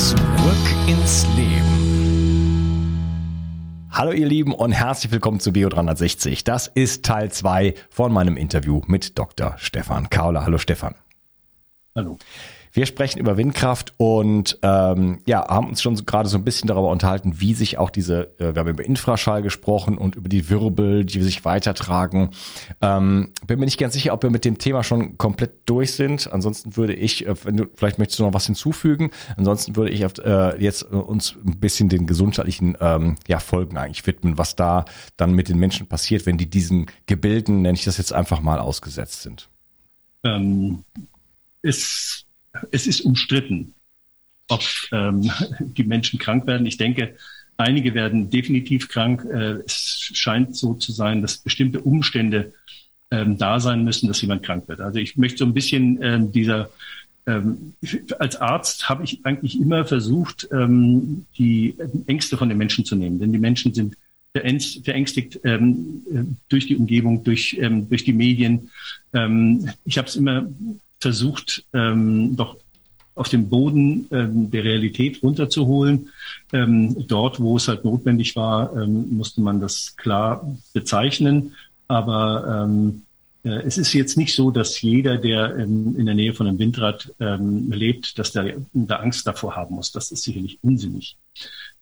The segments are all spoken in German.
Zurück ins Leben. Hallo ihr Lieben und herzlich willkommen zu Bio360. Das ist Teil 2 von meinem Interview mit Dr. Stefan Kauler. Hallo Stefan. Hallo. Wir sprechen über Windkraft und ähm, ja, haben uns schon so, gerade so ein bisschen darüber unterhalten, wie sich auch diese, äh, wir haben über Infraschall gesprochen und über die Wirbel, die sich weitertragen. Ähm, bin mir nicht ganz sicher, ob wir mit dem Thema schon komplett durch sind. Ansonsten würde ich, äh, wenn du, vielleicht möchtest du noch was hinzufügen, ansonsten würde ich auf, äh, jetzt äh, uns ein bisschen den gesundheitlichen ähm, ja, Folgen eigentlich widmen, was da dann mit den Menschen passiert, wenn die diesen Gebilden, nenne ich das jetzt einfach mal, ausgesetzt sind. Ähm, ist es ist umstritten, ob ähm, die Menschen krank werden. Ich denke, einige werden definitiv krank. Äh, es scheint so zu sein, dass bestimmte Umstände ähm, da sein müssen, dass jemand krank wird. Also ich möchte so ein bisschen ähm, dieser ähm, als Arzt habe ich eigentlich immer versucht, ähm, die Ängste von den Menschen zu nehmen, denn die Menschen sind verängstigt ähm, durch die Umgebung, durch, durch die Medien. Ich habe es immer versucht, ähm, doch auf den Boden ähm, der Realität runterzuholen. Ähm, dort, wo es halt notwendig war, ähm, musste man das klar bezeichnen. Aber ähm, äh, es ist jetzt nicht so, dass jeder, der ähm, in der Nähe von einem Windrad ähm, lebt, dass der da Angst davor haben muss. Das ist sicherlich unsinnig.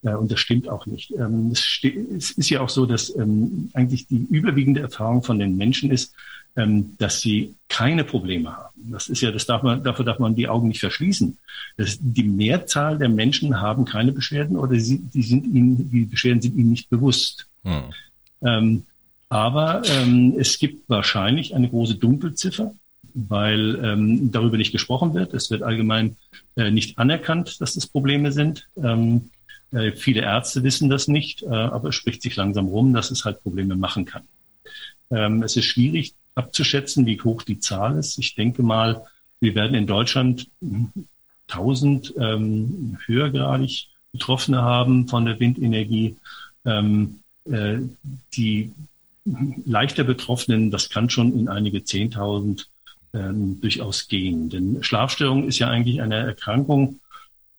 Äh, und das stimmt auch nicht. Ähm, es, es, ist ja auch so, dass ähm, eigentlich die überwiegende Erfahrung von den Menschen ist, ähm, dass sie keine Probleme haben. Das ist ja, das darf man, dafür darf man die Augen nicht verschließen. Das, die Mehrzahl der Menschen haben keine Beschwerden oder sie, die sind ihnen, die Beschwerden sind ihnen nicht bewusst. Hm. Ähm, aber ähm, es gibt wahrscheinlich eine große Dunkelziffer, weil ähm, darüber nicht gesprochen wird. Es wird allgemein äh, nicht anerkannt, dass das Probleme sind. Ähm, äh, viele Ärzte wissen das nicht, äh, aber es spricht sich langsam rum, dass es halt Probleme machen kann. Ähm, es ist schwierig, abzuschätzen, wie hoch die Zahl ist. Ich denke mal, wir werden in Deutschland 1000 ähm, höhergradig Betroffene haben von der Windenergie. Ähm, äh, die leichter Betroffenen, das kann schon in einige 10.000 ähm, durchaus gehen. Denn Schlafstörung ist ja eigentlich eine Erkrankung.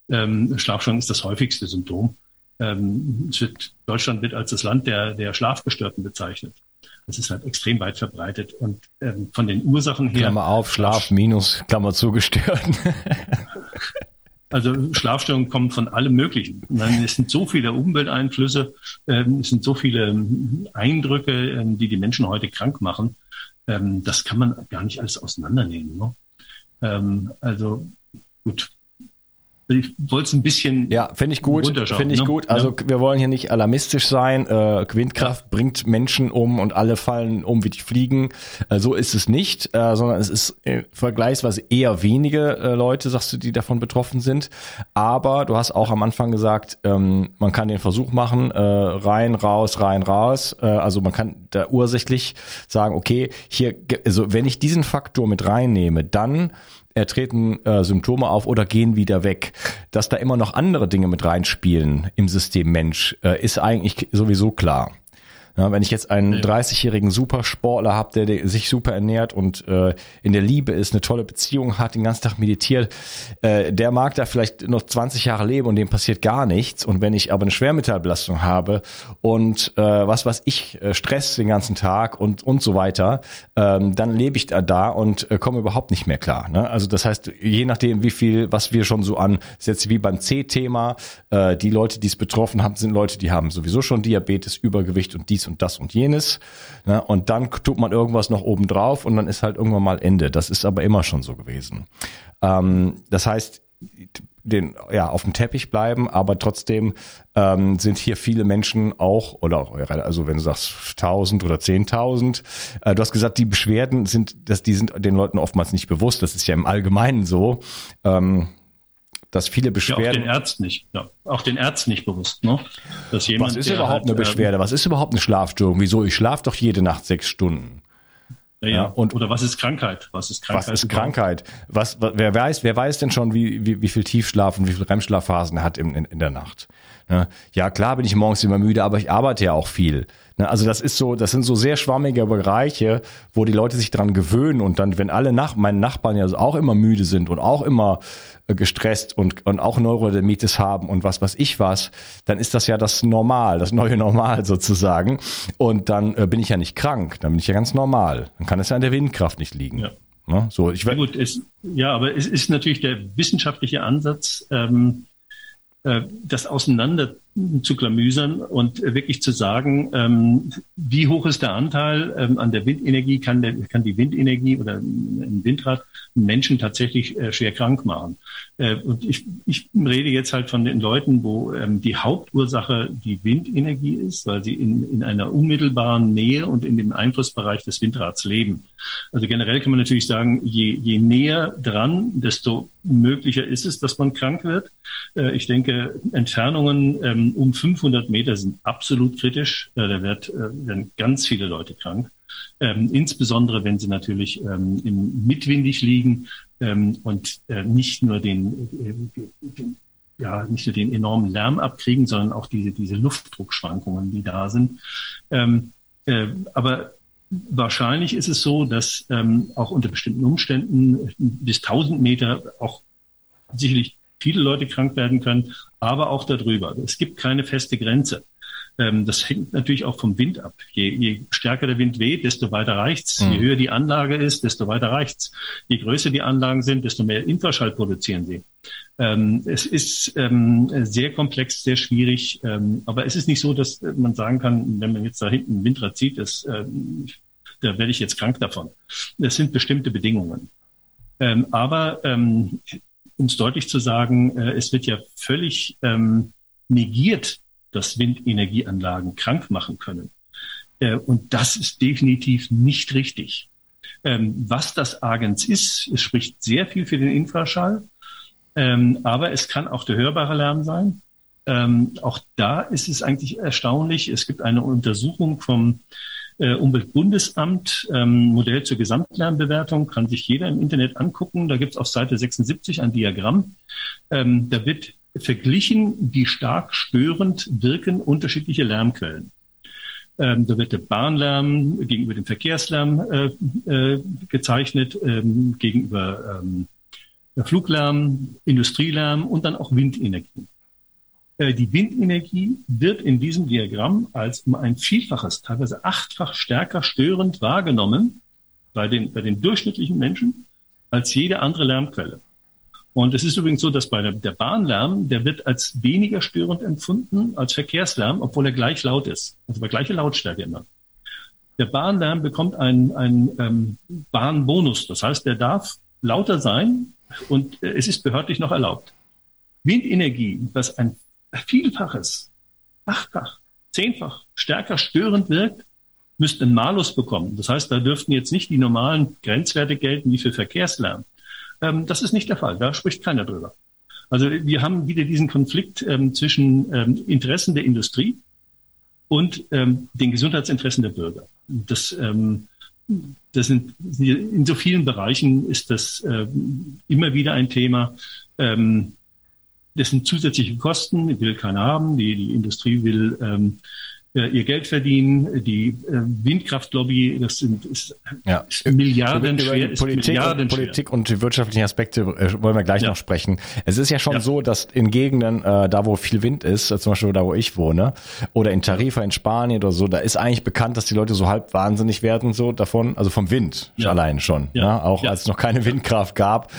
Ähm, Schlafstörung ist das häufigste Symptom. Ähm, wird, Deutschland wird als das Land der, der Schlafgestörten bezeichnet. Das ist halt extrem weit verbreitet. Und ähm, von den Ursachen her. Klammer auf, Schlaf minus, Klammer zugestört. Also Schlafstörungen kommen von allem Möglichen. Es sind so viele Umwelteinflüsse, ähm, es sind so viele ähm, Eindrücke, ähm, die die Menschen heute krank machen. Das kann man gar nicht alles auseinandernehmen. Ne? Also gut, ich wollte es ein bisschen. Ja, finde ich gut. Finde ich ne? gut. Also ja. wir wollen hier nicht alarmistisch sein. Äh, Windkraft ja. bringt Menschen um und alle fallen um wie die Fliegen. Äh, so ist es nicht, äh, sondern es ist äh, vergleichsweise eher wenige äh, Leute, sagst du, die davon betroffen sind. Aber du hast auch am Anfang gesagt, ähm, man kann den Versuch machen, äh, rein, raus, rein, raus. Also man kann da ursächlich sagen, okay, hier, also wenn ich diesen Faktor mit reinnehme, dann treten äh, Symptome auf oder gehen wieder weg. Dass da immer noch andere Dinge mit reinspielen im System Mensch, äh, ist eigentlich sowieso klar. Ja, wenn ich jetzt einen ja. 30-jährigen Supersportler habe, der, sich super ernährt und äh, in der Liebe ist, eine tolle Beziehung hat, den ganzen Tag meditiert, äh, der mag da vielleicht noch 20 Jahre leben und dem passiert gar nichts. Und wenn ich aber eine Schwermetallbelastung habe und äh, was was ich, äh, Stress den ganzen Tag und und so weiter, ähm, dann lebe ich da, da und äh, komme überhaupt nicht mehr klar. Ne? Also das heißt, je nachdem, wie viel, was wir schon so an, ist jetzt wie beim C-Thema, äh, die Leute, die es betroffen haben, sind Leute, die haben sowieso schon Diabetes, Übergewicht und dies und das und jenes. Ne? Und dann tut man irgendwas noch oben drauf und dann ist halt irgendwann mal Ende. Das ist aber immer schon so gewesen. Ähm, das heißt, den, ja, auf dem Teppich bleiben, aber trotzdem ähm, sind hier viele Menschen auch, oder also wenn du sagst 1000 oder 10.000, äh, du hast gesagt, die Beschwerden sind, dass die sind den Leuten oftmals nicht bewusst, das ist ja im Allgemeinen so. Ähm, dass viele Beschwerden. Ja, auch den Ärzten nicht, ja, auch den Ärzten nicht bewusst, ne? Dass jemand, Was ist überhaupt halt, eine Beschwerde? Ähm, Was ist überhaupt eine Schlafstörung? Wieso? Ich schlafe doch jede Nacht sechs Stunden. Ja, ja. Und, Oder was ist Krankheit? Was ist Krankheit? Was ist Krankheit? Was, wer weiß, wer weiß denn schon, wie, wie, wie viel Tiefschlaf und wie viel REM-Schlafphasen er hat in, in, in der Nacht? Ja, klar bin ich morgens immer müde, aber ich arbeite ja auch viel. Ne, also das ist so, das sind so sehr schwammige Bereiche, wo die Leute sich dran gewöhnen und dann, wenn alle nach, meine Nachbarn ja auch immer müde sind und auch immer äh, gestresst und, und auch Neurodermitis haben und was was ich was, dann ist das ja das Normal, das neue Normal sozusagen. Und dann äh, bin ich ja nicht krank, dann bin ich ja ganz normal. Dann kann es ja an der Windkraft nicht liegen. Ja. Ne? So, ich ja, gut, es, ja, aber es ist natürlich der wissenschaftliche Ansatz, ähm, äh, das auseinander zu klamüsern und wirklich zu sagen, ähm, wie hoch ist der Anteil ähm, an der Windenergie, kann, der, kann die Windenergie oder ein Windrad Menschen tatsächlich äh, schwer krank machen. Äh, und ich, ich rede jetzt halt von den Leuten, wo ähm, die Hauptursache die Windenergie ist, weil sie in, in einer unmittelbaren Nähe und in dem Einflussbereich des Windrads leben. Also generell kann man natürlich sagen, je, je näher dran, desto möglicher ist es, dass man krank wird. Äh, ich denke, Entfernungen ähm, um 500 Meter sind absolut kritisch. Äh, da wird, äh, werden ganz viele Leute krank. Ähm, insbesondere wenn sie natürlich ähm, im mitwindig liegen ähm, und äh, nicht nur den, äh, den ja, nicht nur den enormen Lärm abkriegen, sondern auch diese, diese Luftdruckschwankungen, die da sind. Ähm, äh, aber wahrscheinlich ist es so, dass ähm, auch unter bestimmten Umständen bis 1000 Meter auch sicherlich viele Leute krank werden können, aber auch darüber. Es gibt keine feste Grenze. Ähm, das hängt natürlich auch vom Wind ab. Je, je stärker der Wind weht, desto weiter reicht's. Mhm. Je höher die Anlage ist, desto weiter reicht's. Je größer die Anlagen sind, desto mehr Infraschall produzieren sie. Ähm, es ist ähm, sehr komplex, sehr schwierig, ähm, aber es ist nicht so, dass man sagen kann, wenn man jetzt da hinten ein Windrad zieht, das, ähm, da werde ich jetzt krank davon. Das sind bestimmte Bedingungen. Ähm, aber um es deutlich zu sagen, äh, es wird ja völlig ähm, negiert, dass Windenergieanlagen krank machen können. Äh, und das ist definitiv nicht richtig. Ähm, was das Agens ist, es spricht sehr viel für den Infraschall, ähm, aber es kann auch der hörbare Lärm sein. Ähm, auch da ist es eigentlich erstaunlich. Es gibt eine Untersuchung vom äh, Umweltbundesamt, Modell zur Gesamtlärmbewertung, kann sich jeder im Internet angucken. Da gibt es auf Seite 76 ein Diagramm. da wird verglichen, wie stark störend wirken unterschiedliche Lärmquellen. Ähm, da wird der Bahnlärm gegenüber dem Verkehrslärm äh, äh, gezeichnet, ähm, gegenüber ähm, Fluglärm, Industrielärm und dann auch Windenergie. Äh, die Windenergie wird in diesem Diagramm als um ein Vielfaches, teilweise achtfach stärker störend wahrgenommen bei den, bei den durchschnittlichen Menschen als jede andere Lärmquelle. Und es ist übrigens so, dass bei der, der Bahnlärm, der wird als weniger störend empfunden als Verkehrslärm, obwohl er gleich laut ist. Also bei gleicher Lautstärke immer. Der Bahnlärm bekommt einen, einen ähm, Bahnbonus. Das heißt, der darf lauter sein und äh, es ist behördlich noch erlaubt. Windenergie, was ein Vielfaches, achtfach, zehnfach stärker störend wirkt, müsste einen Malus bekommen. Das heißt, da dürften jetzt nicht die normalen Grenzwerte gelten wie für Verkehrslärm. Ähm, das ist nicht der Fall. Da spricht keiner drüber. Also wir haben wieder diesen Konflikt ähm, zwischen ähm, Interessen der Industrie und ähm, den Gesundheitsinteressen der Bürger. Das, ähm, das sind in so vielen Bereichen ist das ähm, immer wieder ein Thema. Ähm, das sind zusätzliche Kosten, die will keiner haben. Die, die Industrie will ähm, äh, ihr Geld verdienen. Die äh, Windkraftlobby, das sind ist, ja. ist Milliarden schwer. Politik, Milliarden und, Politik und die wirtschaftlichen Aspekte äh, wollen wir gleich ja. noch sprechen. Es ist ja schon ja. so, dass in Gegenden, äh, da wo viel Wind ist, äh, zum Beispiel da wo ich wohne, oder in Tarifa in Spanien oder so, da ist eigentlich bekannt, dass die Leute so halb wahnsinnig werden so davon, also vom Wind allein schon. Ja. Ne? Auch als es noch keine Windkraft gab,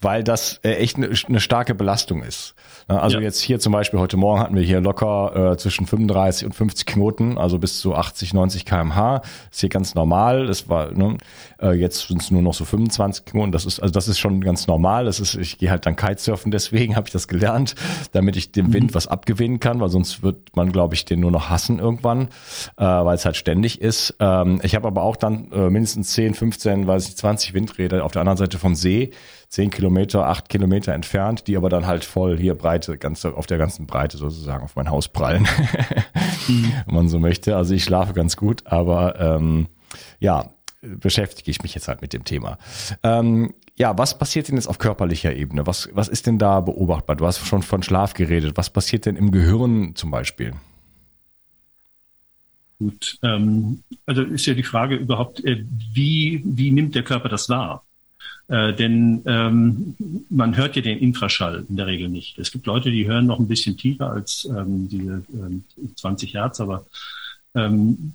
weil das äh, echt eine ne starke Belastung ist. Ne? Also jetzt hier zum Beispiel heute Morgen hatten wir hier locker äh, zwischen 35 und 50 Knoten, also bis zu 80, 90 kmh. Ist hier ganz normal. Das war, ne, äh, jetzt sind es nur noch so 25 Knoten. Das ist, also das ist schon ganz normal. Das ist, ich gehe halt dann Kitesurfen, deswegen habe ich das gelernt, damit ich dem Wind mhm. was abgewinnen kann, weil sonst wird man, glaube ich, den nur noch hassen irgendwann, äh, weil es halt ständig ist. Ähm, ich habe aber auch dann äh, mindestens 10, 15, weiß ich, 20 Windräder auf der anderen Seite vom See, 10 Kilometer, 8 Kilometer entfernt, die aber dann halt voll hier Breite, ganz auf der ganzen Breite sozusagen auf mein Haus prallen. mhm wenn man so möchte. Also ich schlafe ganz gut, aber ähm, ja, beschäftige ich mich jetzt halt mit dem Thema. Ähm, ja, was passiert denn jetzt auf körperlicher Ebene? Was, was ist denn da beobachtbar? Du hast schon von Schlaf geredet. Was passiert denn im Gehirn zum Beispiel? Gut, ähm, also ist ja die Frage überhaupt, äh, wie, wie nimmt der Körper das wahr? Äh, denn ähm, man hört ja den Infraschall in der Regel nicht. Es gibt Leute, die hören noch ein bisschen tiefer als ähm, diese ähm, 20 Hertz, aber ähm,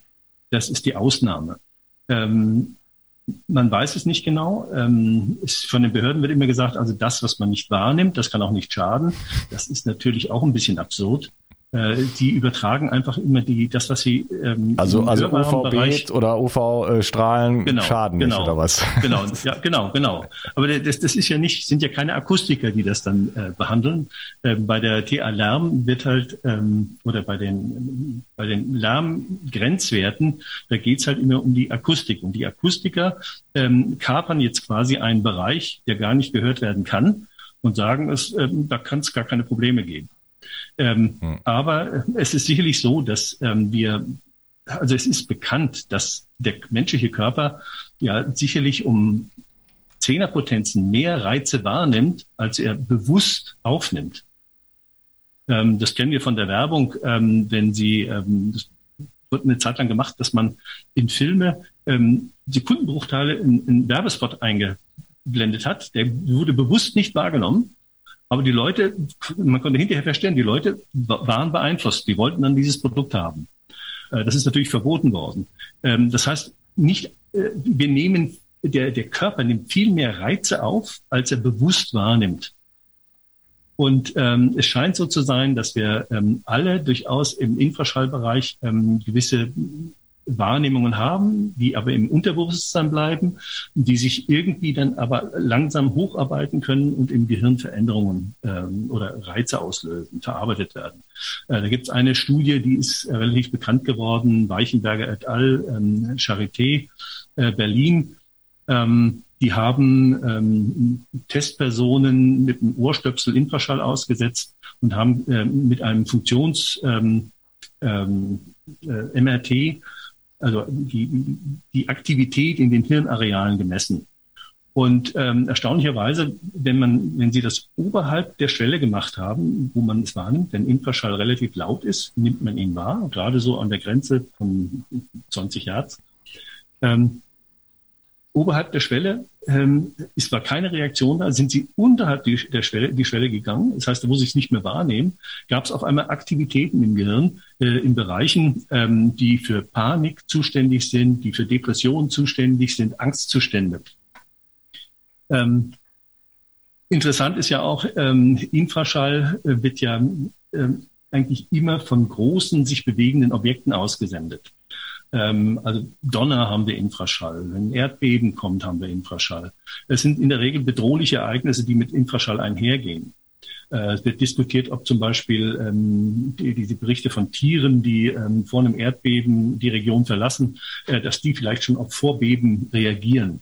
das ist die Ausnahme. Ähm, man weiß es nicht genau. Ähm, es, von den Behörden wird immer gesagt, also das, was man nicht wahrnimmt, das kann auch nicht schaden. Das ist natürlich auch ein bisschen absurd. Äh, die übertragen einfach immer die, das, was sie ähm, also also UVB oder UV-Strahlen genau, schaden genau, nicht oder was? Genau, ja, genau, genau. Aber das, das ist ja nicht, sind ja keine Akustiker, die das dann äh, behandeln. Ähm, bei der TA Lärm wird halt ähm, oder bei den bei den Lärmgrenzwerten, da geht's halt immer um die Akustik und die Akustiker ähm, kapern jetzt quasi einen Bereich, der gar nicht gehört werden kann und sagen, es, ähm, da kann es gar keine Probleme geben. Ähm, hm. Aber es ist sicherlich so, dass ähm, wir, also es ist bekannt, dass der menschliche Körper ja sicherlich um Zehnerpotenzen mehr Reize wahrnimmt, als er bewusst aufnimmt. Ähm, das kennen wir von der Werbung, ähm, wenn Sie, ähm, das wird eine Zeit lang gemacht, dass man in Filme ähm, Sekundenbruchteile in, in Werbespot eingeblendet hat. Der wurde bewusst nicht wahrgenommen. Aber die Leute, man konnte hinterher verstehen, die Leute waren beeinflusst. Die wollten dann dieses Produkt haben. Äh, das ist natürlich verboten worden. Ähm, das heißt, nicht, äh, wir nehmen, der, der Körper nimmt viel mehr Reize auf, als er bewusst wahrnimmt. Und ähm, es scheint so zu sein, dass wir ähm, alle durchaus im Infraschallbereich ähm, gewisse Wahrnehmungen haben, die aber im Unterbewusstsein bleiben, die sich irgendwie dann aber langsam hocharbeiten können und im Gehirn Veränderungen ähm, oder Reize auslösen, verarbeitet werden. Äh, da gibt es eine Studie, die ist relativ bekannt geworden, Weichenberger et al., ähm, Charité, äh, Berlin. Ähm, die haben ähm, Testpersonen mit einem Ohrstöpsel Infraschall ausgesetzt und haben äh, mit einem Funktions ähm, ähm, äh, MRT also die, die Aktivität in den Hirnarealen gemessen. Und ähm, erstaunlicherweise, wenn man, wenn Sie das oberhalb der Schwelle gemacht haben, wo man es wahrnimmt, wenn Infraschall relativ laut ist, nimmt man ihn wahr, gerade so an der Grenze von 20 Hertz. Ähm, oberhalb der Schwelle ähm, ist war keine Reaktion da, sind sie unterhalb die, der Schwelle, die Schwelle gegangen. Das heißt, da muss ich es nicht mehr wahrnehmen, gab es auf einmal Aktivitäten im Gehirn äh, in Bereichen, ähm, die für Panik zuständig sind, die für Depressionen zuständig sind, Angstzustände. Ähm, interessant ist ja auch, ähm, Infraschall äh, wird ja ähm, eigentlich immer von großen, sich bewegenden Objekten ausgesendet. Ähm, also Donner haben wir Infraschall. Wenn Erdbeben kommt, haben wir Infraschall. Es sind in der Regel bedrohliche Ereignisse, die mit Infraschall einhergehen. Äh, es wird diskutiert, ob zum Beispiel ähm, die, diese Berichte von Tieren, die ähm, vor einem Erdbeben die Region verlassen, äh, dass die vielleicht schon auf Vorbeben reagieren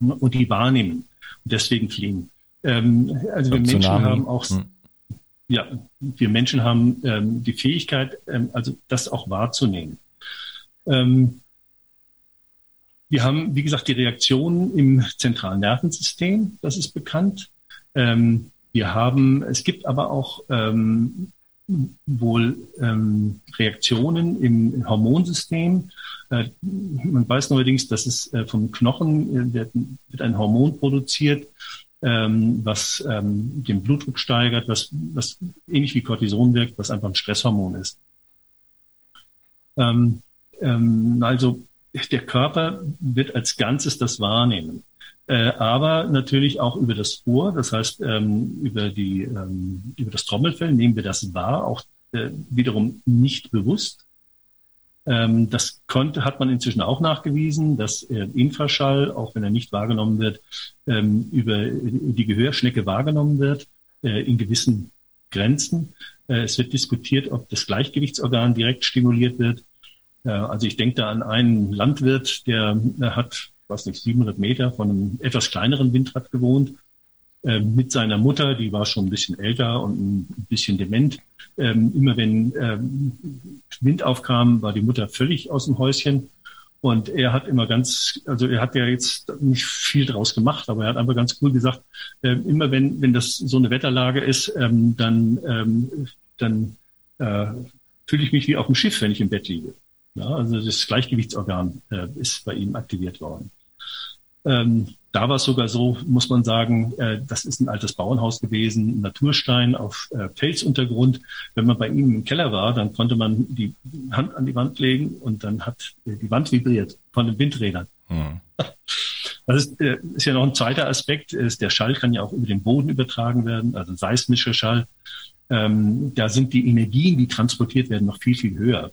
und die wahrnehmen und deswegen fliehen. Ähm, also wir Menschen haben auch hm. ja, wir Menschen haben ähm, die Fähigkeit, ähm, also das auch wahrzunehmen. Ähm, wir haben, wie gesagt, die Reaktionen im zentralen Nervensystem, das ist bekannt. Ähm, wir haben, es gibt aber auch ähm, wohl ähm, Reaktionen im Hormonsystem. Äh, man weiß neuerdings, dass es äh, vom Knochen äh, wird, wird, ein Hormon produziert, ähm, was ähm, den Blutdruck steigert, was, was ähnlich wie Cortison wirkt, was einfach ein Stresshormon ist. Ähm, also der Körper wird als Ganzes das wahrnehmen. Äh, aber natürlich auch über das Ohr, das heißt ähm, über, die, ähm, über das Trommelfell nehmen wir das wahr, auch äh, wiederum nicht bewusst. Ähm, das konnte, hat man inzwischen auch nachgewiesen, dass äh, Infraschall, auch wenn er nicht wahrgenommen wird, ähm, über die Gehörschnecke wahrgenommen wird, in gewissen Grenzen. Es wird diskutiert, ob das Gleichgewichtsorgan direkt stimuliert wird. Also ich denke da an einen Landwirt, der hat, was nicht, 700 Meter von einem etwas kleineren Windrad gewohnt, äh, mit seiner Mutter, die war schon ein bisschen älter und ein bisschen dement. Ähm, immer wenn Wind aufkam, war die Mutter völlig aus dem Häuschen. Und er hat immer ganz, also er hat ja jetzt nicht viel draus gemacht, aber er hat einfach ganz cool gesagt, äh, immer wenn, wenn das so eine Wetterlage ist, ähm, dann, ähm, dann äh, fühle ich mich wie auf dem Schiff, wenn ich im Bett liege. Ja, also das Gleichgewichtsorgan äh, ist bei ihm aktiviert worden. Ähm, da war es sogar so, muss man sagen, äh, das ist ein altes Bauernhaus gewesen, Naturstein auf äh, Felsuntergrund. Wenn man bei ihm im Keller war, dann konnte man die Hand an die Wand legen und dann hat äh, die Wand vibriert von den Windrädern. Hm. Das ist, äh, ist ja noch ein zweiter Aspekt. Ist, der Schall kann ja auch über den Boden übertragen werden, also seismischer Schall. Ähm, da sind die Energien, die transportiert werden, noch viel, viel höher.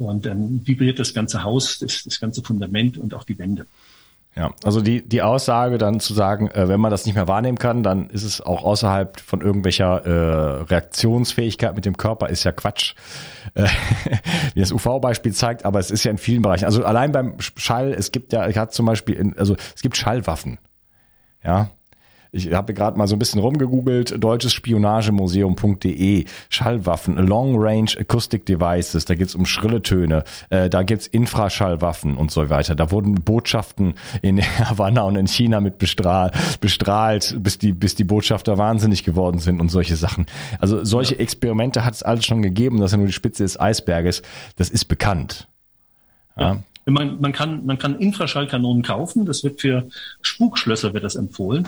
Und dann vibriert das ganze Haus, das, das ganze Fundament und auch die Wände. Ja, also die, die Aussage dann zu sagen, äh, wenn man das nicht mehr wahrnehmen kann, dann ist es auch außerhalb von irgendwelcher äh, Reaktionsfähigkeit mit dem Körper, ist ja Quatsch, äh, wie das UV-Beispiel zeigt, aber es ist ja in vielen Bereichen. Also allein beim Schall, es gibt ja, ich hatte zum Beispiel, in, also es gibt Schallwaffen. Ja, ich habe gerade mal so ein bisschen rumgegoogelt, deutsches Spionagemuseum.de, Schallwaffen, Long Range Acoustic Devices, da geht's um schrille Töne, äh, da gibt's Infraschallwaffen und so weiter. Da wurden Botschaften in Havanna und in China mit bestrahlt, bestrahlt bis die, bis die Botschafter wahnsinnig geworden sind und solche Sachen. Also solche ja. Experimente hat es alles schon gegeben, das ist ja nur die Spitze des Eisberges, das ist bekannt. Ja. Man, man, kann, man kann Infraschallkanonen kaufen. Das wird für Spukschlösser wird das empfohlen,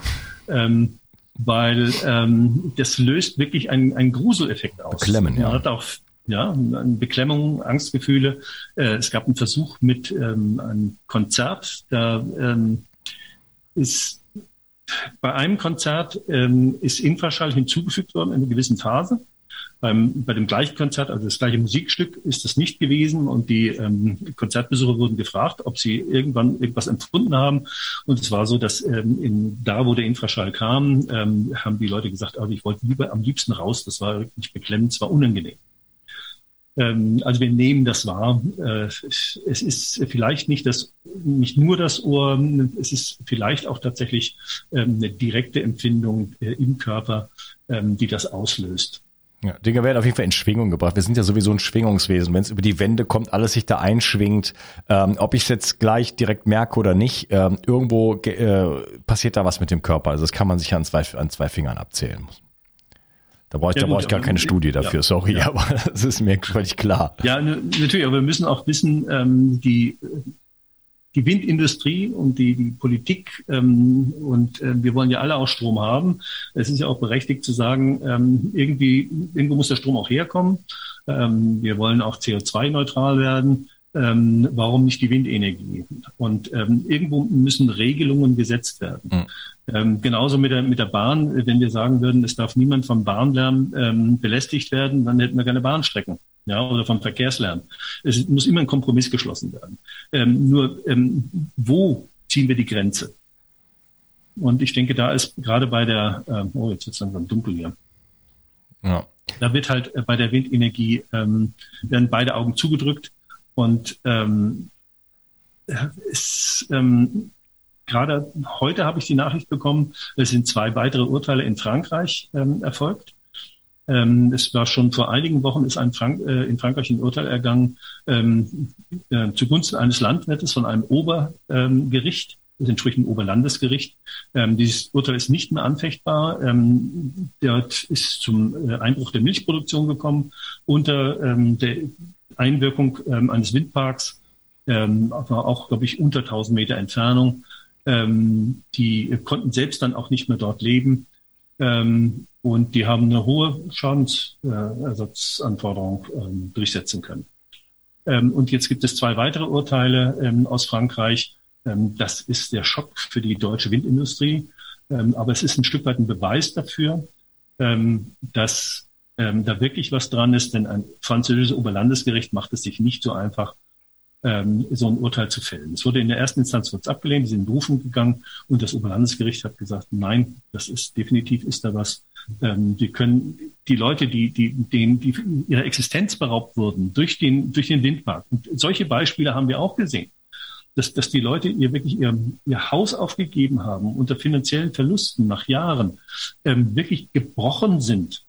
ähm, weil ähm, das löst wirklich einen, einen Gruseleffekt aus. Beklemmen, ja. Man hat auch ja, Beklemmung, Angstgefühle. Äh, es gab einen Versuch mit ähm, einem Konzert. Da ähm, ist bei einem Konzert ähm, ist Infraschall hinzugefügt worden in einer gewissen Phase. Beim, bei dem gleichen Konzert, also das gleiche Musikstück, ist das nicht gewesen und die ähm, Konzertbesucher wurden gefragt, ob sie irgendwann irgendwas empfunden haben. Und es war so, dass ähm, in, da, wo der Infraschall kam, ähm, haben die Leute gesagt, also ich wollte lieber am liebsten raus. Das war wirklich beklemmend, es war unangenehm. Ähm, also wir nehmen das wahr. Äh, es ist vielleicht nicht das, nicht nur das Ohr, es ist vielleicht auch tatsächlich ähm, eine direkte Empfindung äh, im Körper, ähm, die das auslöst. Ja, Dinge werden auf jeden Fall in Schwingung gebracht. Wir sind ja sowieso ein Schwingungswesen. Wenn es über die Wände kommt, alles sich da einschwingt, ähm, ob ich es jetzt gleich direkt merke oder nicht, ähm, irgendwo äh, passiert da was mit dem Körper. Also das kann man sich an zwei, an zwei Fingern abzählen. Da brauche ich, ja, da brauche ich gar keine Studie dafür, ja, sorry, ja. aber das ist mir völlig klar. Ja, natürlich, aber wir müssen auch wissen, ähm, die die Windindustrie und die, die Politik ähm, und äh, wir wollen ja alle auch Strom haben. Es ist ja auch berechtigt zu sagen, ähm, irgendwie, irgendwo muss der Strom auch herkommen. Ähm, wir wollen auch CO2-neutral werden. Ähm, warum nicht die Windenergie? Und ähm, irgendwo müssen Regelungen gesetzt werden. Mhm. Ähm, genauso mit der, mit der Bahn, wenn wir sagen würden, es darf niemand vom Bahnlärm ähm, belästigt werden, dann hätten wir keine Bahnstrecken ja, oder vom Verkehrslärm. Es muss immer ein Kompromiss geschlossen werden. Ähm, nur ähm, wo ziehen wir die Grenze? Und ich denke, da ist gerade bei der, äh, oh, jetzt wird es langsam dunkel hier. Ja. Da wird halt äh, bei der Windenergie, ähm, werden beide Augen zugedrückt und ähm, es, ähm, gerade heute habe ich die Nachricht bekommen, es sind zwei weitere Urteile in Frankreich ähm, erfolgt. Ähm, es war schon vor einigen Wochen ist ein Frank äh, in Frankreich ein Urteil ergangen ähm, äh, zugunsten eines Landwirtes von einem Obergericht, das entspricht dem Oberlandesgericht. Ähm, dieses Urteil ist nicht mehr anfechtbar. Ähm, dort ist zum äh, Einbruch der Milchproduktion gekommen unter ähm, der Einwirkung ähm, eines Windparks, ähm, aber auch, glaube ich, unter 1000 Meter Entfernung. Ähm, die konnten selbst dann auch nicht mehr dort leben. Und die haben eine hohe Schadensersatzanforderung ähm, durchsetzen können. Ähm, und jetzt gibt es zwei weitere Urteile ähm, aus Frankreich. Ähm, das ist der Schock für die deutsche Windindustrie. Ähm, aber es ist ein Stück weit ein Beweis dafür, ähm, dass da wirklich was dran ist, denn ein französisches Oberlandesgericht macht es sich nicht so einfach, so ein Urteil zu fällen. Es wurde in der ersten Instanz wird's abgelehnt, sie sind in Berufung gegangen und das Oberlandesgericht hat gesagt, nein, das ist definitiv ist da was. Ähm, wir können die Leute, die, die, denen, die ihrer Existenz beraubt wurden durch den, durch den Windpark. Und solche Beispiele haben wir auch gesehen. Dass, dass die Leute ihr wirklich ihr, ihr Haus aufgegeben haben unter finanziellen Verlusten nach Jahren, ähm, wirklich gebrochen sind,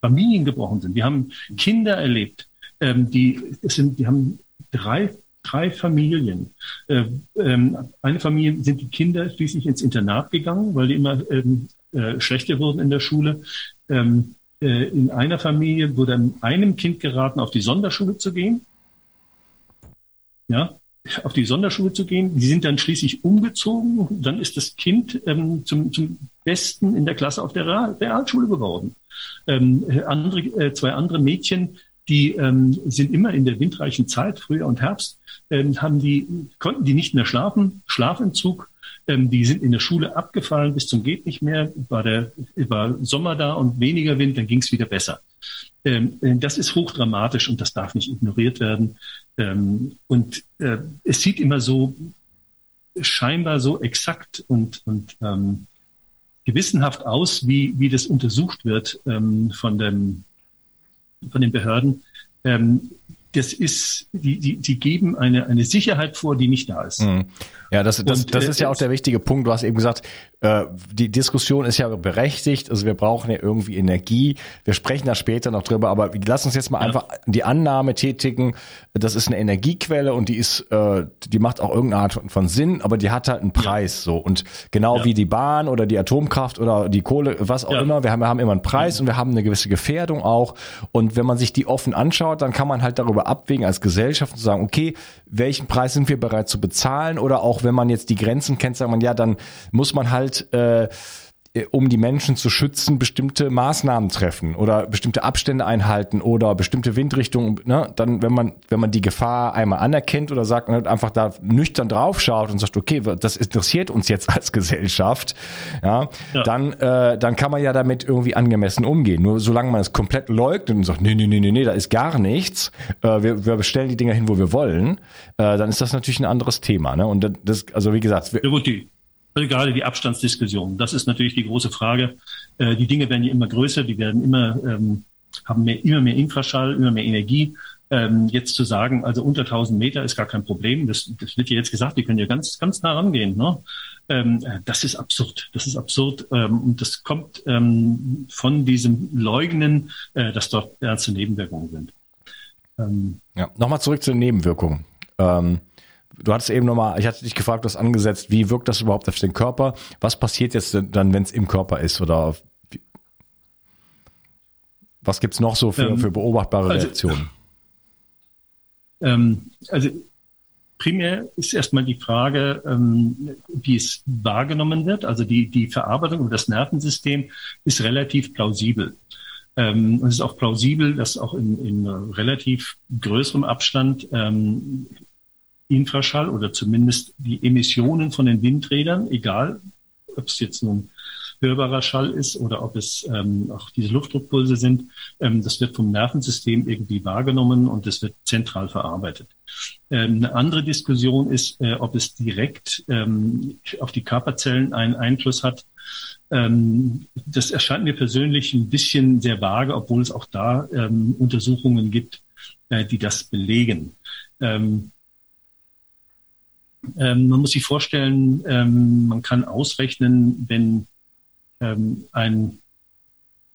Familien gebrochen sind. Wir haben Kinder erlebt, ähm, die, es sind, die haben drei drei Familien. Äh, ähm, eine Familie sind die Kinder schließlich ins Internat gegangen, weil die immer ähm, äh, schlechter wurden in der Schule. Ähm, äh, in einer Familie wurde einem Kind geraten, auf die Sonderschule zu gehen. Ja, auf die Sonderschule zu gehen. Die sind dann schließlich umgezogen. Dann ist das Kind ähm, zum, zum Besten in der Klasse auf der Realschule geworden. Ähm, andere, äh, zwei andere Mädchen die ähm, sind immer in der windreichen Zeit, Frühjahr und Herbst, ähm, haben die, konnten die nicht mehr schlafen, Schlafentzug. Ähm, die sind in der Schule abgefallen bis zum geht nicht mehr. War der war Sommer da und weniger Wind, dann ging es wieder besser. Ähm, äh, das ist hochdramatisch und das darf nicht ignoriert werden. Ähm, und äh, es sieht immer so scheinbar so exakt und, und ähm, gewissenhaft aus, wie, wie das untersucht wird ähm, von dem von den Behörden, ähm, das ist, die, die, die geben eine, eine Sicherheit vor, die nicht da ist. Mhm. Ja, das, das, und, das ist ja auch der wichtige Punkt. Du hast eben gesagt, äh, die Diskussion ist ja berechtigt. Also wir brauchen ja irgendwie Energie. Wir sprechen da später noch drüber. Aber lass uns jetzt mal ja. einfach die Annahme tätigen. Das ist eine Energiequelle und die ist, äh, die macht auch irgendeine Art von Sinn, aber die hat halt einen Preis. Ja. So und genau ja. wie die Bahn oder die Atomkraft oder die Kohle, was auch immer. Wir haben, wir haben immer einen Preis und wir haben eine gewisse Gefährdung auch. Und wenn man sich die offen anschaut, dann kann man halt darüber abwägen als Gesellschaft und sagen, okay, welchen Preis sind wir bereit zu bezahlen? Oder auch wenn man jetzt die Grenzen kennt, sagt man, ja, dann muss man halt äh, um die Menschen zu schützen, bestimmte Maßnahmen treffen oder bestimmte Abstände einhalten oder bestimmte Windrichtungen, ne, dann, wenn man, wenn man die Gefahr einmal anerkennt oder sagt, ne, einfach da nüchtern draufschaut und sagt, okay, das interessiert uns jetzt als Gesellschaft, ja, ja. dann, äh, dann kann man ja damit irgendwie angemessen umgehen. Nur solange man es komplett leugnet und sagt, nee, nee, nee, nee, nee, da ist gar nichts, äh, wir, wir bestellen die Dinger hin, wo wir wollen, äh, dann ist das natürlich ein anderes Thema, ne, und das, also wie gesagt, wir, ja, gut, die also gerade die Abstandsdiskussion. Das ist natürlich die große Frage. Äh, die Dinge werden ja immer größer, die werden immer, ähm, haben mehr, immer mehr Infraschall, immer mehr Energie. Ähm, jetzt zu sagen, also unter 1000 Meter ist gar kein Problem. Das, das wird ja jetzt gesagt, die können ja ganz, ganz nah rangehen. Ne? Ähm, das ist absurd. Das ist absurd. Ähm, und das kommt ähm, von diesem Leugnen, äh, dass dort ernste Nebenwirkungen sind. Ähm, ja, nochmal zurück zu den Nebenwirkungen. Du hattest eben nochmal, ich hatte dich gefragt, du hast angesetzt, wie wirkt das überhaupt auf den Körper? Was passiert jetzt dann, wenn es im Körper ist? Oder was gibt's noch so für, ähm, für beobachtbare also, Reaktionen? Ähm, also primär ist erstmal die Frage, ähm, wie es wahrgenommen wird. Also die, die Verarbeitung über das Nervensystem ist relativ plausibel. Ähm, und es ist auch plausibel, dass auch in, in relativ größerem Abstand ähm, Infraschall oder zumindest die Emissionen von den Windrädern, egal ob es jetzt nun hörbarer Schall ist oder ob es ähm, auch diese Luftdruckpulse sind, ähm, das wird vom Nervensystem irgendwie wahrgenommen und das wird zentral verarbeitet. Ähm, eine andere Diskussion ist, äh, ob es direkt ähm, auf die Körperzellen einen Einfluss hat. Ähm, das erscheint mir persönlich ein bisschen sehr vage, obwohl es auch da ähm, Untersuchungen gibt, äh, die das belegen. Ähm, ähm, man muss sich vorstellen, ähm, man kann ausrechnen, wenn ähm, ein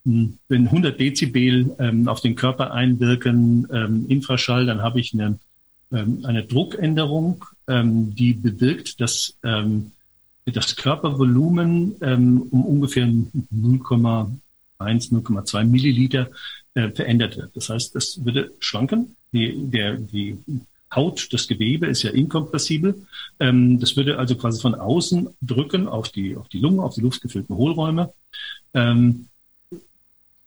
wenn 100 Dezibel ähm, auf den Körper einwirken, ähm, Infraschall, dann habe ich eine, ähm, eine Druckänderung, die bewirkt, dass das Körpervolumen um ungefähr 0,1, 0,2 Milliliter äh, verändert wird. Das heißt, das würde schwanken. Die, der, die Haut, das Gewebe ist ja inkompressibel. Ähm, das würde also quasi von außen drücken auf die, auf die Lunge, auf die luftgefüllten Hohlräume. Ähm,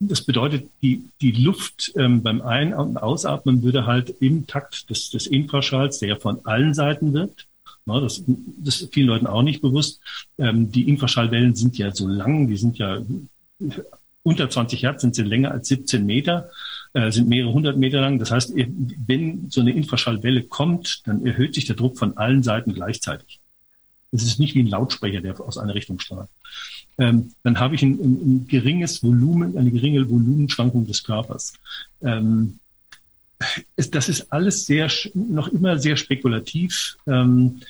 das bedeutet, die, die Luft ähm, beim Ein- und Ausatmen würde halt im Takt des, des Infraschalls, der ja von allen Seiten wirkt, na, das, das ist vielen Leuten auch nicht bewusst, ähm, die Infraschallwellen sind ja so lang, die sind ja unter 20 Hertz, sind sie länger als 17 Meter äh, sind mehrere hundert Meter lang. Das heißt, wenn so eine Infraschallwelle kommt, dann erhöht sich der Druck von allen Seiten gleichzeitig. Es ist nicht wie ein Lautsprecher, der aus einer Richtung strahlt. Ähm, dann habe ich ein, ein, ein, geringes Volumen, eine geringe Volumenschwankung des Körpers. Ähm, das ist alles sehr, noch immer sehr spekulativ. Ähm,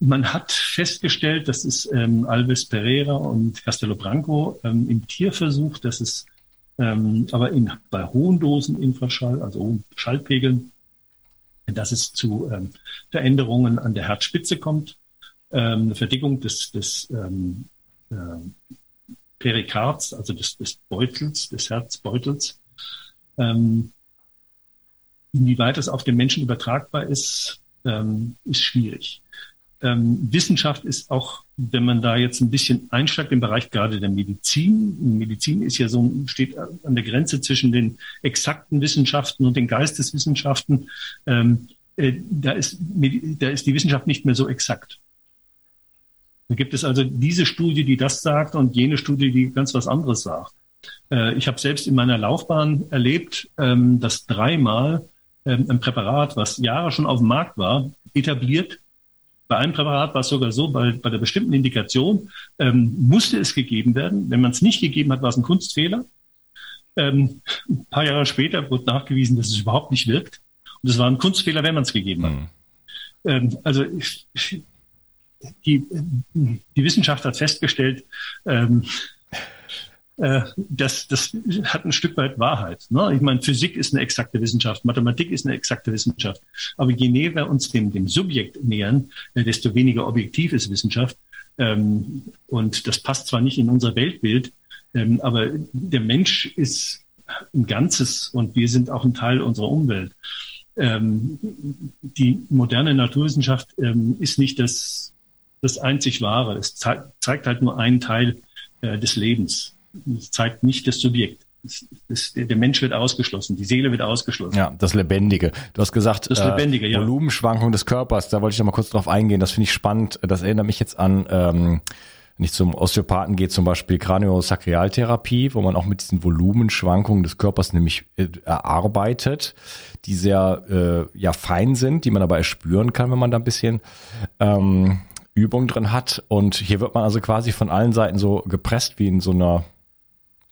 man hat festgestellt, das ist ähm, Alves Pereira und Castello Branco ähm, im Tierversuch, dass es ähm, aber in, bei hohen Dosen Infraschall, also hohen Schallpegeln, dass es zu ähm, Veränderungen an der Herzspitze kommt, ähm, eine Verdickung des, des ähm, äh, Perikards, also des, des Beutels, des Herzbeutels. Ähm, inwieweit es auf den Menschen übertragbar ist, ähm, ist schwierig ähm, Wissenschaft ist auch, wenn man da jetzt ein bisschen einsteigt im Bereich gerade der Medizin. Medizin ist ja so, steht an der Grenze zwischen den exakten Wissenschaften und den Geisteswissenschaften. Ähm, äh, da ist, da ist die Wissenschaft nicht mehr so exakt. Da gibt es also diese Studie, die das sagt und jene Studie, die ganz was anderes sagt. Äh, ich habe selbst in meiner Laufbahn erlebt, ähm, dass dreimal ähm, ein Präparat, was Jahre schon auf dem Markt war, etabliert bei einem Präparat war es sogar so, bei, bei der bestimmten Indikation ähm, musste es gegeben werden. Wenn man es nicht gegeben hat, war es ein Kunstfehler. Ähm, ein paar Jahre später wurde nachgewiesen, dass es überhaupt nicht wirkt. Und es war ein Kunstfehler, wenn man es gegeben hat. Mhm. Ähm, also ich, die, die Wissenschaft hat festgestellt, ähm, äh, das, das hat ein Stück weit Wahrheit. Ne? Ich meine, Physik ist eine exakte Wissenschaft, Mathematik ist eine exakte Wissenschaft. Aber je näher wir uns dem, dem Subjekt nähern, äh, desto weniger objektiv ist Wissenschaft. Ähm, und das passt zwar nicht in unser Weltbild, ähm, aber der Mensch ist ein Ganzes und wir sind auch ein Teil unserer Umwelt. Ähm, die moderne Naturwissenschaft ist nicht das, das einzig Wahre. Es ze zeigt halt nur einen Teil äh, des Lebens. Es zeigt nicht das Subjekt. Das, das, der Mensch wird ausgeschlossen, die Seele wird ausgeschlossen. Ja, das Lebendige. Du hast gesagt, das Lebendige, äh, Volumenschwankung des Körpers, da wollte ich noch mal kurz drauf eingehen. Das finde ich spannend. Das erinnert mich jetzt an, ähm, wenn ich zum Osteopathen gehe, zum Beispiel Kraniosakraltherapie, wo man auch mit diesen Volumenschwankungen des Körpers nämlich äh, erarbeitet, die sehr äh, ja fein sind, die man aber erspüren kann, wenn man da ein bisschen ähm, Übung drin hat. Und hier wird man also quasi von allen Seiten so gepresst wie in so einer.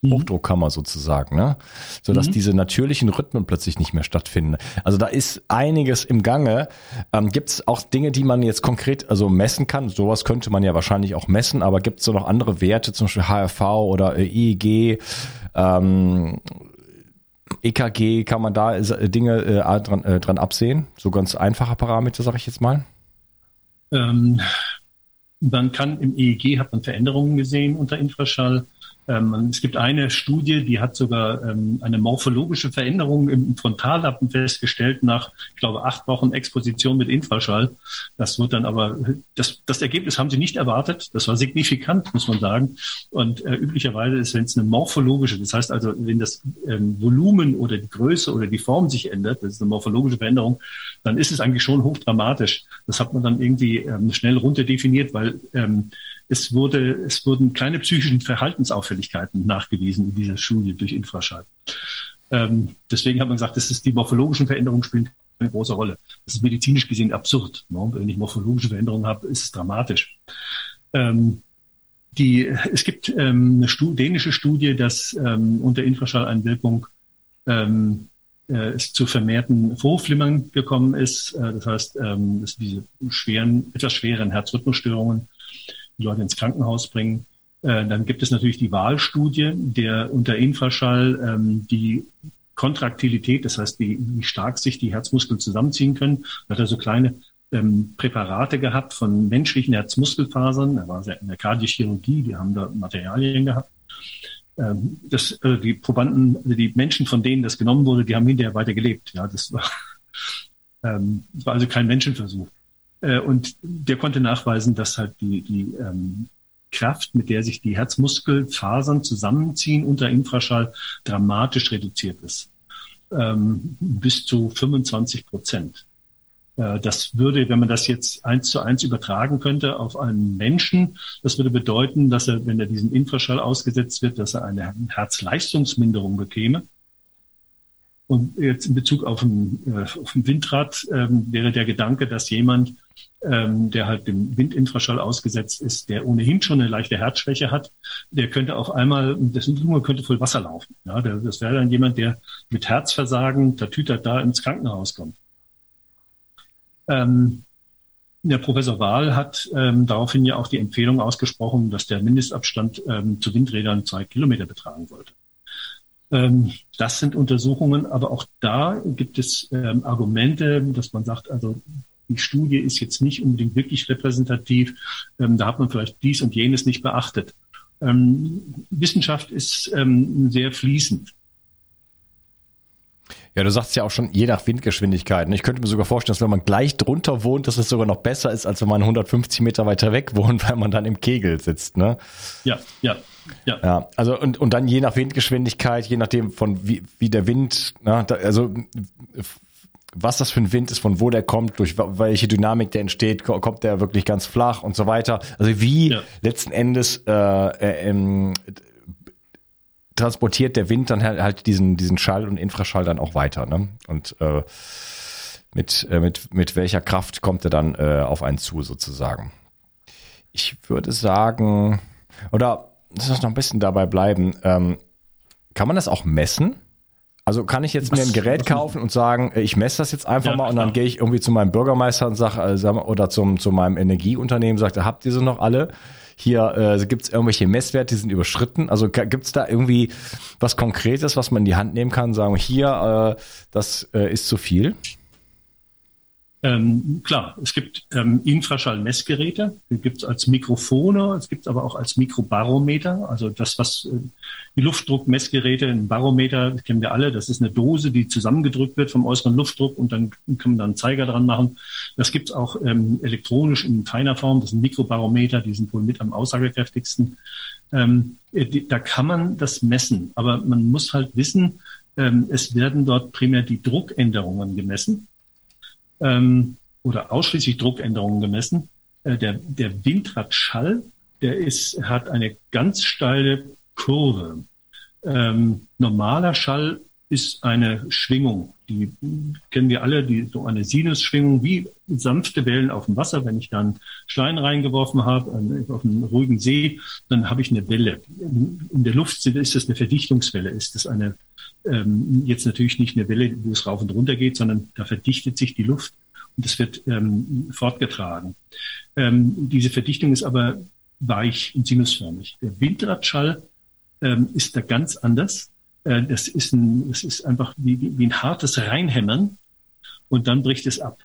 Hochdruckkammer sozusagen, ne? So dass mhm. diese natürlichen Rhythmen plötzlich nicht mehr stattfinden. Also da ist einiges im Gange. Ähm, gibt es auch Dinge, die man jetzt konkret also messen kann? Sowas könnte man ja wahrscheinlich auch messen, aber gibt es so noch andere Werte, zum Beispiel HRV oder EEG, ähm, EKG, kann man da Dinge äh, dran, äh, dran absehen? So ganz einfache Parameter, sage ich jetzt mal. Ähm, man kann im EEG hat man Veränderungen gesehen unter Infraschall. Ähm, es gibt eine Studie, die hat sogar ähm, eine morphologische Veränderung im Frontallappen festgestellt nach, ich glaube, acht Wochen Exposition mit Infraschall. Das wird dann aber, das, das Ergebnis haben sie nicht erwartet. Das war signifikant, muss man sagen. Und äh, üblicherweise ist, wenn es eine morphologische, das heißt also, wenn das ähm, Volumen oder die Größe oder die Form sich ändert, das ist eine morphologische Veränderung, dann ist es eigentlich schon hochdramatisch. Das hat man dann irgendwie ähm, schnell runterdefiniert, weil es wurde, es wurden keine psychischen Verhaltensauffälligkeiten nachgewiesen in dieser Studie durch Infraschall. Ähm, deswegen hat man gesagt, das ist die morphologischen Veränderungen spielen eine große Rolle. Das ist medizinisch gesehen absurd. Ne? Wenn ich morphologische Veränderungen habe, ist es dramatisch. Ähm, die, es gibt ähm, eine Stu dänische Studie, dass ähm, unter Infraschalleinwirkung ähm, äh, es zu vermehrten Vorflimmern gekommen ist. Äh, das heißt, ähm, dass diese schweren, etwas schweren Herzrhythmusstörungen die Leute ins Krankenhaus bringen. Äh, dann gibt es natürlich die Wahlstudie, der unter Infraschall ähm, die Kontraktilität, das heißt, wie, wie stark sich die Herzmuskeln zusammenziehen können. Da hat er so kleine ähm, Präparate gehabt von menschlichen Herzmuskelfasern. Da war in der Kardiochirurgie, die haben da Materialien gehabt. Ähm, das, äh, die Probanden, also die Menschen, von denen das genommen wurde, die haben hinterher weiter gelebt. Ja, das war, ähm, das war also kein Menschenversuch. Äh, und der konnte nachweisen, dass halt die, die ähm, Kraft, mit der sich die Herzmuskelfasern zusammenziehen unter Infraschall, dramatisch reduziert ist. Ähm, bis zu 25 Prozent. Äh, das würde, wenn man das jetzt eins zu eins übertragen könnte auf einen Menschen, das würde bedeuten, dass er, wenn er diesem Infraschall ausgesetzt wird, dass er eine Herzleistungsminderung bekäme. Und jetzt in Bezug auf ein, äh, auf ein Windrad ähm, wäre der Gedanke, dass jemand, ähm, der halt dem Windinfraschall ausgesetzt ist, der ohnehin schon eine leichte Herzschwäche hat, der könnte auf einmal, dessen Lunge könnte voll Wasser laufen. Ja, der, das wäre dann jemand, der mit Herzversagen, tatütert da ins Krankenhaus kommt. Ähm, der Professor Wahl hat ähm, daraufhin ja auch die Empfehlung ausgesprochen, dass der Mindestabstand ähm, zu Windrädern zwei Kilometer betragen sollte. Ähm, das sind Untersuchungen, aber auch da gibt es ähm, Argumente, dass man sagt, also die Studie ist jetzt nicht unbedingt wirklich repräsentativ. Ähm, da hat man vielleicht dies und jenes nicht beachtet. Ähm, Wissenschaft ist ähm, sehr fließend. Ja, du sagst ja auch schon, je nach Windgeschwindigkeit. Ich könnte mir sogar vorstellen, dass wenn man gleich drunter wohnt, dass es sogar noch besser ist, als wenn man 150 Meter weiter weg wohnt, weil man dann im Kegel sitzt. Ne? Ja, ja, ja. ja, also und, und dann je nach Windgeschwindigkeit, je nachdem von wie, wie der Wind, na, da, also was das für ein Wind ist, von wo der kommt, durch welche Dynamik der entsteht, kommt der wirklich ganz flach und so weiter. Also wie ja. letzten Endes äh, äh, ähm, transportiert der Wind dann halt, halt diesen, diesen Schall und Infraschall dann auch weiter. Ne? Und äh, mit, äh, mit, mit welcher Kraft kommt er dann äh, auf einen zu, sozusagen. Ich würde sagen, oder lass uns noch ein bisschen dabei bleiben. Ähm, kann man das auch messen? Also kann ich jetzt was, mir ein Gerät kaufen und sagen, ich messe das jetzt einfach ja, mal und dann gehe ich irgendwie zu meinem Bürgermeister und sage, also, oder zum, zu meinem Energieunternehmen, sagt, habt ihr sie noch alle? hier äh, gibt es irgendwelche Messwerte, die sind überschritten. Also gibt es da irgendwie was Konkretes, was man in die Hand nehmen kann, sagen, hier, äh, das äh, ist zu viel? Ähm, klar, es gibt ähm, Infraschallmessgeräte, die gibt es als Mikrofone, es gibt aber auch als Mikrobarometer, also das, was äh, die Luftdruckmessgeräte, ein Barometer, kennen wir alle, das ist eine Dose, die zusammengedrückt wird vom äußeren Luftdruck und dann kann man dann einen Zeiger dran machen. Das gibt es auch ähm, elektronisch in feiner Form, das sind Mikrobarometer, die sind wohl mit am aussagekräftigsten. Ähm, äh, die, da kann man das messen, aber man muss halt wissen, ähm, es werden dort primär die Druckänderungen gemessen ähm, oder ausschließlich Druckänderungen gemessen. Äh, der, der Windradschall, der ist, hat eine ganz steile Kurve. Ähm, normaler Schall ist eine Schwingung. Die kennen wir alle, die, so eine Sinusschwingung, wie sanfte Wellen auf dem Wasser. Wenn ich dann Stein reingeworfen habe, auf einem ruhigen See, dann habe ich eine Welle. In der Luft ist das eine Verdichtungswelle, ist das eine ähm, jetzt natürlich nicht eine Welle, wo es rauf und runter geht, sondern da verdichtet sich die Luft und es wird ähm, fortgetragen. Ähm, diese Verdichtung ist aber weich und sinusförmig. Der Windradschall ähm, ist da ganz anders. Äh, das, ist ein, das ist einfach wie, wie ein hartes Reinhämmern und dann bricht es ab.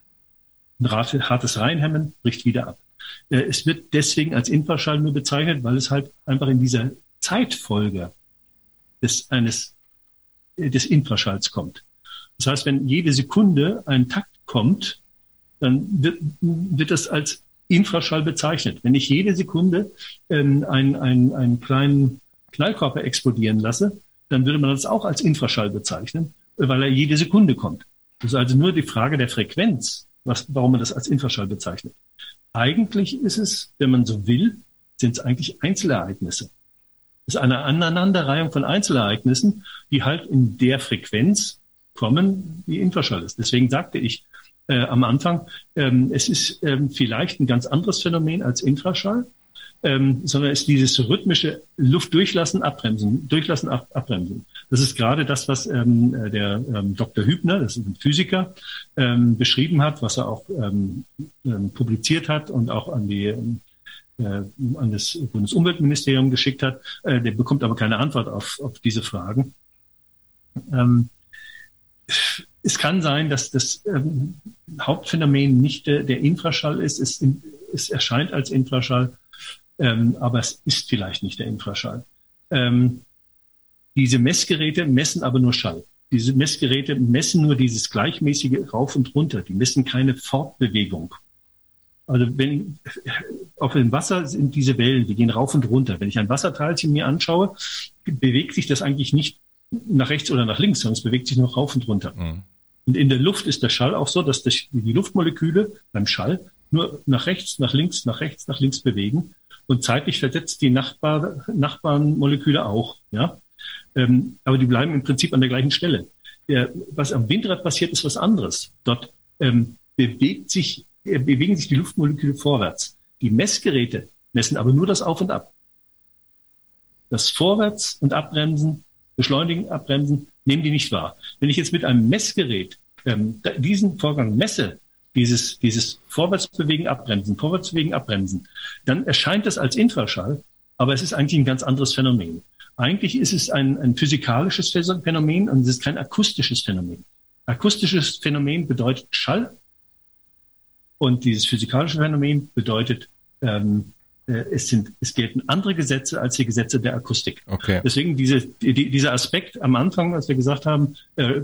Ein hartes Reinhämmern bricht wieder ab. Äh, es wird deswegen als Infraschall nur bezeichnet, weil es halt einfach in dieser Zeitfolge des, eines des Infraschalls kommt. Das heißt, wenn jede Sekunde ein Takt kommt, dann wird, wird das als Infraschall bezeichnet. Wenn ich jede Sekunde ähm, einen, einen, einen kleinen Knallkörper explodieren lasse, dann würde man das auch als Infraschall bezeichnen, weil er jede Sekunde kommt. Das ist also nur die Frage der Frequenz, was, warum man das als Infraschall bezeichnet. Eigentlich ist es, wenn man so will, sind es eigentlich Einzelereignisse ist eine Aneinanderreihung von Einzelereignissen, die halt in der Frequenz kommen, wie Infraschall ist. Deswegen sagte ich äh, am Anfang, ähm, es ist ähm, vielleicht ein ganz anderes Phänomen als Infraschall ähm, sondern ist dieses rhythmische Luftdurchlassen, Abbremsen, Durchlassen, ab, Abbremsen. Das ist gerade das, was ähm, äh, der ähm, Dr. Hübner, das ist ein Physiker, ähm, beschrieben hat, was er auch ähm, ähm, publiziert hat und auch an die äh, an das Bundesumweltministerium geschickt hat. Äh, der bekommt aber keine Antwort auf, auf diese Fragen. Ähm, es kann sein, dass das ähm, Hauptphänomen nicht der, der Infraschall ist. Es, es erscheint als Infraschall, ähm, aber es ist vielleicht nicht der Infraschall. Ähm, diese Messgeräte messen aber nur Schall. Diese Messgeräte messen nur dieses gleichmäßige Rauf und Runter. Die messen keine Fortbewegung. Also wenn auf dem Wasser sind diese Wellen, die gehen rauf und runter. Wenn ich ein Wasserteilchen mir anschaue, bewegt sich das eigentlich nicht nach rechts oder nach links, sondern es bewegt sich nur rauf und runter. Mhm. Und in der Luft ist der Schall auch so, dass die Luftmoleküle beim Schall nur nach rechts, nach links, nach rechts, nach links bewegen und zeitlich versetzt die Nachbar, Nachbarnmoleküle auch. Ja? Ähm, aber die bleiben im Prinzip an der gleichen Stelle. Der, was am Windrad passiert, ist was anderes. Dort ähm, bewegt sich, äh, bewegen sich die Luftmoleküle vorwärts. Die Messgeräte messen aber nur das Auf und Ab. Das Vorwärts- und Abbremsen, Beschleunigen, Abbremsen, nehmen die nicht wahr. Wenn ich jetzt mit einem Messgerät ähm, diesen Vorgang messe, dieses, dieses Vorwärtsbewegen, Abbremsen, Vorwärtsbewegen, Abbremsen, dann erscheint es als Infraschall, aber es ist eigentlich ein ganz anderes Phänomen. Eigentlich ist es ein, ein physikalisches Phänomen und es ist kein akustisches Phänomen. Akustisches Phänomen bedeutet Schall und dieses physikalische Phänomen bedeutet ähm, äh, es sind, es gelten andere Gesetze als die Gesetze der Akustik. Okay. Deswegen diese, die, dieser Aspekt am Anfang, als wir gesagt haben, äh,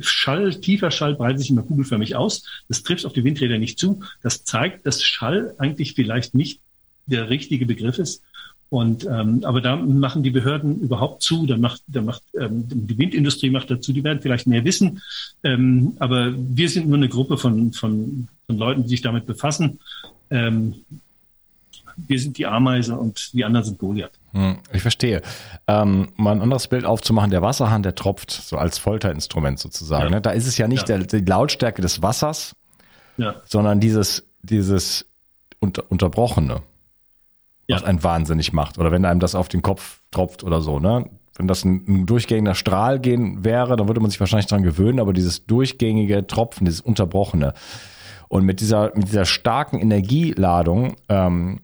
Schall, tiefer Schall breitet sich immer kugelförmig aus. Das trifft auf die Windräder nicht zu. Das zeigt, dass Schall eigentlich vielleicht nicht der richtige Begriff ist. Und ähm, aber da machen die Behörden überhaupt zu, da macht, da macht ähm, die Windindustrie macht dazu, die werden vielleicht mehr wissen. Ähm, aber wir sind nur eine Gruppe von, von, von Leuten, die sich damit befassen. Ähm, wir sind die Ameise und die anderen sind Goliath. Hm, ich verstehe. Ähm, mal ein anderes Bild aufzumachen, der Wasserhahn, der tropft so als Folterinstrument sozusagen. Ja. Ne? Da ist es ja nicht ja. Der, die Lautstärke des Wassers, ja. sondern dieses, dieses unter, Unterbrochene, was einen wahnsinnig macht. Oder wenn einem das auf den Kopf tropft oder so. Ne? Wenn das ein, ein durchgängiger Strahl gehen wäre, dann würde man sich wahrscheinlich dran gewöhnen, aber dieses durchgängige Tropfen, dieses Unterbrochene. Und mit dieser, mit dieser starken Energieladung ähm,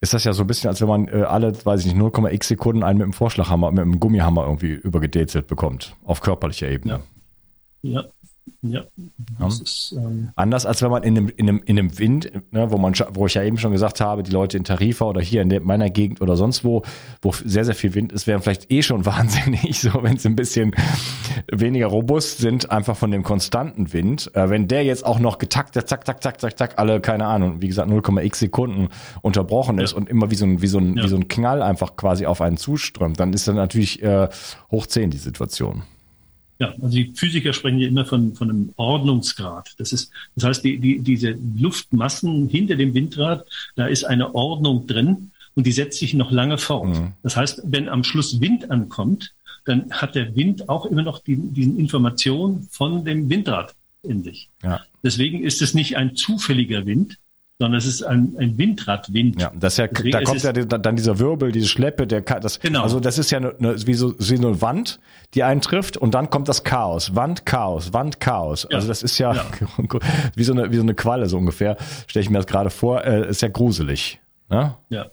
ist das ja so ein bisschen, als wenn man äh, alle, weiß ich nicht, 0,x Sekunden einen mit dem Vorschlaghammer, mit dem Gummihammer irgendwie übergedezelt bekommt, auf körperlicher Ebene. Ja. ja. Ja, ja. Ist, ähm Anders als wenn man in einem, in einem, in einem Wind, ne, wo man, wo ich ja eben schon gesagt habe, die Leute in Tarifa oder hier in meiner Gegend oder sonst wo, wo sehr, sehr viel Wind ist, wären vielleicht eh schon wahnsinnig, so wenn sie ein bisschen weniger robust sind, einfach von dem konstanten Wind. Äh, wenn der jetzt auch noch getaktet, zack, zack, zack, zack, zack, alle, keine Ahnung, wie gesagt, 0,x Sekunden unterbrochen ist ja. und immer wie so ein, wie so ein, ja. wie so ein Knall einfach quasi auf einen zuströmt, dann ist dann natürlich äh, hoch 10 die Situation. Ja, also die Physiker sprechen ja immer von, von einem Ordnungsgrad. Das ist, das heißt, die, die, diese Luftmassen hinter dem Windrad, da ist eine Ordnung drin und die setzt sich noch lange fort. Mhm. Das heißt, wenn am Schluss Wind ankommt, dann hat der Wind auch immer noch die, diesen Information von dem Windrad in sich. Ja. Deswegen ist es nicht ein zufälliger Wind, sondern es ist ein, ein Windradwind. Ja, das ist ja, Deswegen da kommt ja dann dieser Wirbel, diese Schleppe, der das, genau. also das ist ja eine, eine, wie, so, wie so eine Wand, die eintrifft und dann kommt das Chaos, Wand, Chaos, Wand, Chaos. Ja. Also das ist ja, ja, wie so eine wie so eine Qualle so ungefähr. Stelle ich mir das gerade vor, äh, ist ja gruselig. Ne? Ja.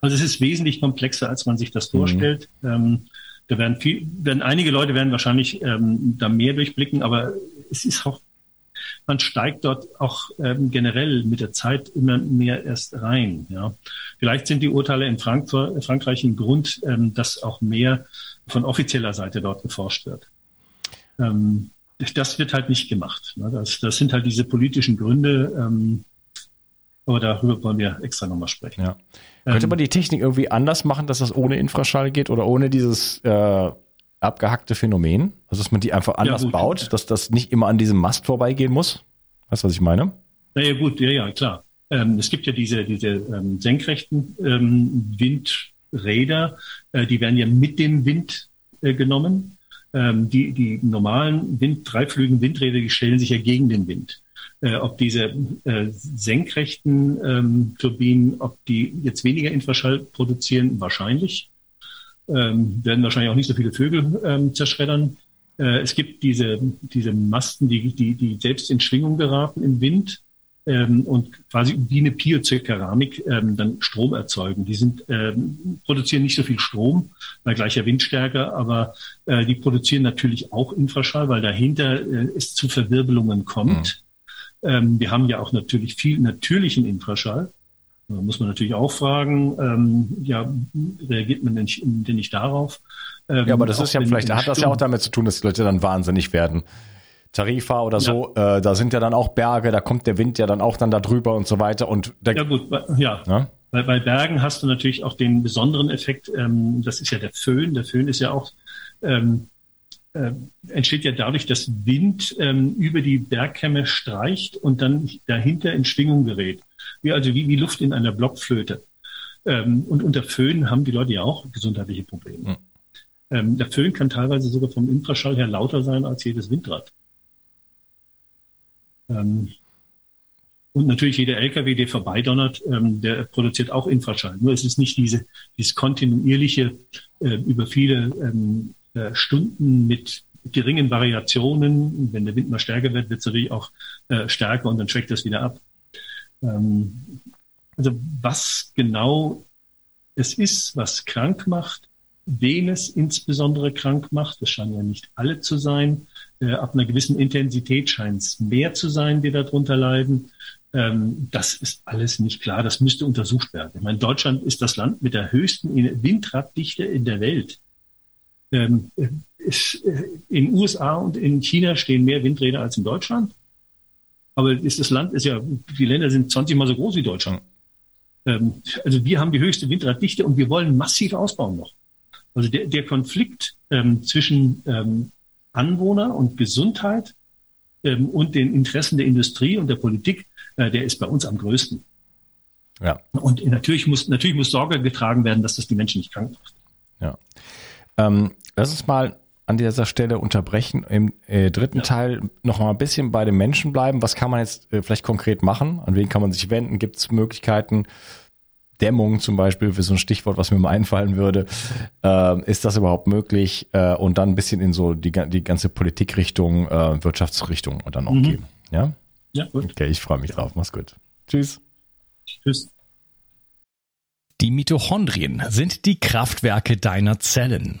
Also es ist wesentlich komplexer, als man sich das vorstellt. Mhm. Ähm, da werden viel, werden einige Leute werden wahrscheinlich ähm, da mehr durchblicken, aber es ist auch man steigt dort auch ähm, generell mit der Zeit immer mehr erst rein. Ja. Vielleicht sind die Urteile in Frankfurt, Frankreich ein Grund, ähm, dass auch mehr von offizieller Seite dort geforscht wird. Ähm, das wird halt nicht gemacht. Ne. Das, das sind halt diese politischen Gründe. Ähm, aber darüber wollen wir extra nochmal sprechen. Ja. Könnte ähm, man die Technik irgendwie anders machen, dass das ohne Infraschall geht oder ohne dieses äh, abgehackte Phänomen? Also, dass man die einfach anders ja, baut, dass das nicht immer an diesem Mast vorbeigehen muss? Weißt du, was ich meine? Naja, gut, ja, ja, klar. Ähm, es gibt ja diese, diese ähm, senkrechten ähm, Windräder, äh, die werden ja mit dem Wind äh, genommen. Ähm, die, die normalen Wind, dreiflügigen Windräder, die stellen sich ja gegen den Wind. Äh, ob diese äh, senkrechten ähm, Turbinen, ob die jetzt weniger Infraschall produzieren, wahrscheinlich. Ähm, werden wahrscheinlich auch nicht so viele Vögel ähm, zerschreddern. Äh, es gibt diese, diese Masten, die, die, die selbst in Schwingung geraten im Wind ähm, und quasi wie eine Piezokeramik ähm, dann Strom erzeugen. Die sind, ähm, produzieren nicht so viel Strom bei gleicher Windstärke, aber äh, die produzieren natürlich auch Infraschall, weil dahinter äh, es zu Verwirbelungen kommt. Mhm. Ähm, wir haben ja auch natürlich viel natürlichen Infraschall. Da muss man natürlich auch fragen, ähm, ja, reagiert man denn nicht, denn nicht darauf? Ähm, ja, aber das ist ja vielleicht, hat das ja auch damit zu tun, dass die Leute dann wahnsinnig werden. Tarifa oder so, ja. äh, da sind ja dann auch Berge, da kommt der Wind ja dann auch dann da drüber und so weiter. Und der, ja gut, ja. ja? Bei, bei Bergen hast du natürlich auch den besonderen Effekt, ähm, das ist ja der Föhn. Der Föhn ist ja auch, ähm, äh, entsteht ja dadurch, dass Wind ähm, über die Bergkämme streicht und dann dahinter in Schwingung gerät. Wie, also wie, wie Luft in einer Blockflöte. Ähm, und unter Föhn haben die Leute ja auch gesundheitliche Probleme. Mhm. Ähm, der Föhn kann teilweise sogar vom Infraschall her lauter sein als jedes Windrad. Ähm, und natürlich jeder LKW, der vorbeidonnert, ähm, der produziert auch Infraschall. Nur es ist nicht diese, dieses kontinuierliche äh, über viele ähm, äh, Stunden mit geringen Variationen. Wenn der Wind mal stärker wird, wird es natürlich auch äh, stärker und dann schwächt das wieder ab. Ähm, also was genau es ist, was krank macht, wen es insbesondere krank macht, das scheinen ja nicht alle zu sein, äh, ab einer gewissen Intensität scheint es mehr zu sein, die darunter leiden. Ähm, das ist alles nicht klar. Das müsste untersucht werden. Ich meine, Deutschland ist das Land mit der höchsten Windraddichte in der Welt. Ähm, äh, in USA und in China stehen mehr Windräder als in Deutschland. Aber ist das Land ist ja, die Länder sind 20 mal so groß wie Deutschland. Ähm, also wir haben die höchste Windraddichte und wir wollen massiv ausbauen noch. Also der, der Konflikt ähm, zwischen ähm, Anwohner und Gesundheit ähm, und den Interessen der Industrie und der Politik, äh, der ist bei uns am größten. Ja. Und natürlich muss, natürlich muss Sorge getragen werden, dass das die Menschen nicht krank macht. Ja. Ähm, lass uns mal an dieser Stelle unterbrechen. Im äh, dritten ja. Teil noch mal ein bisschen bei den Menschen bleiben. Was kann man jetzt äh, vielleicht konkret machen? An wen kann man sich wenden? Gibt es Möglichkeiten, Dämmung zum Beispiel, für so ein Stichwort, was mir mal einfallen würde. Äh, ist das überhaupt möglich? Äh, und dann ein bisschen in so die, die ganze Politikrichtung, äh, Wirtschaftsrichtung und dann auch mhm. gehen. Ja? Ja, gut. Okay, ich freue mich drauf. Mach's gut. Tschüss. Tschüss. Die Mitochondrien sind die Kraftwerke deiner Zellen.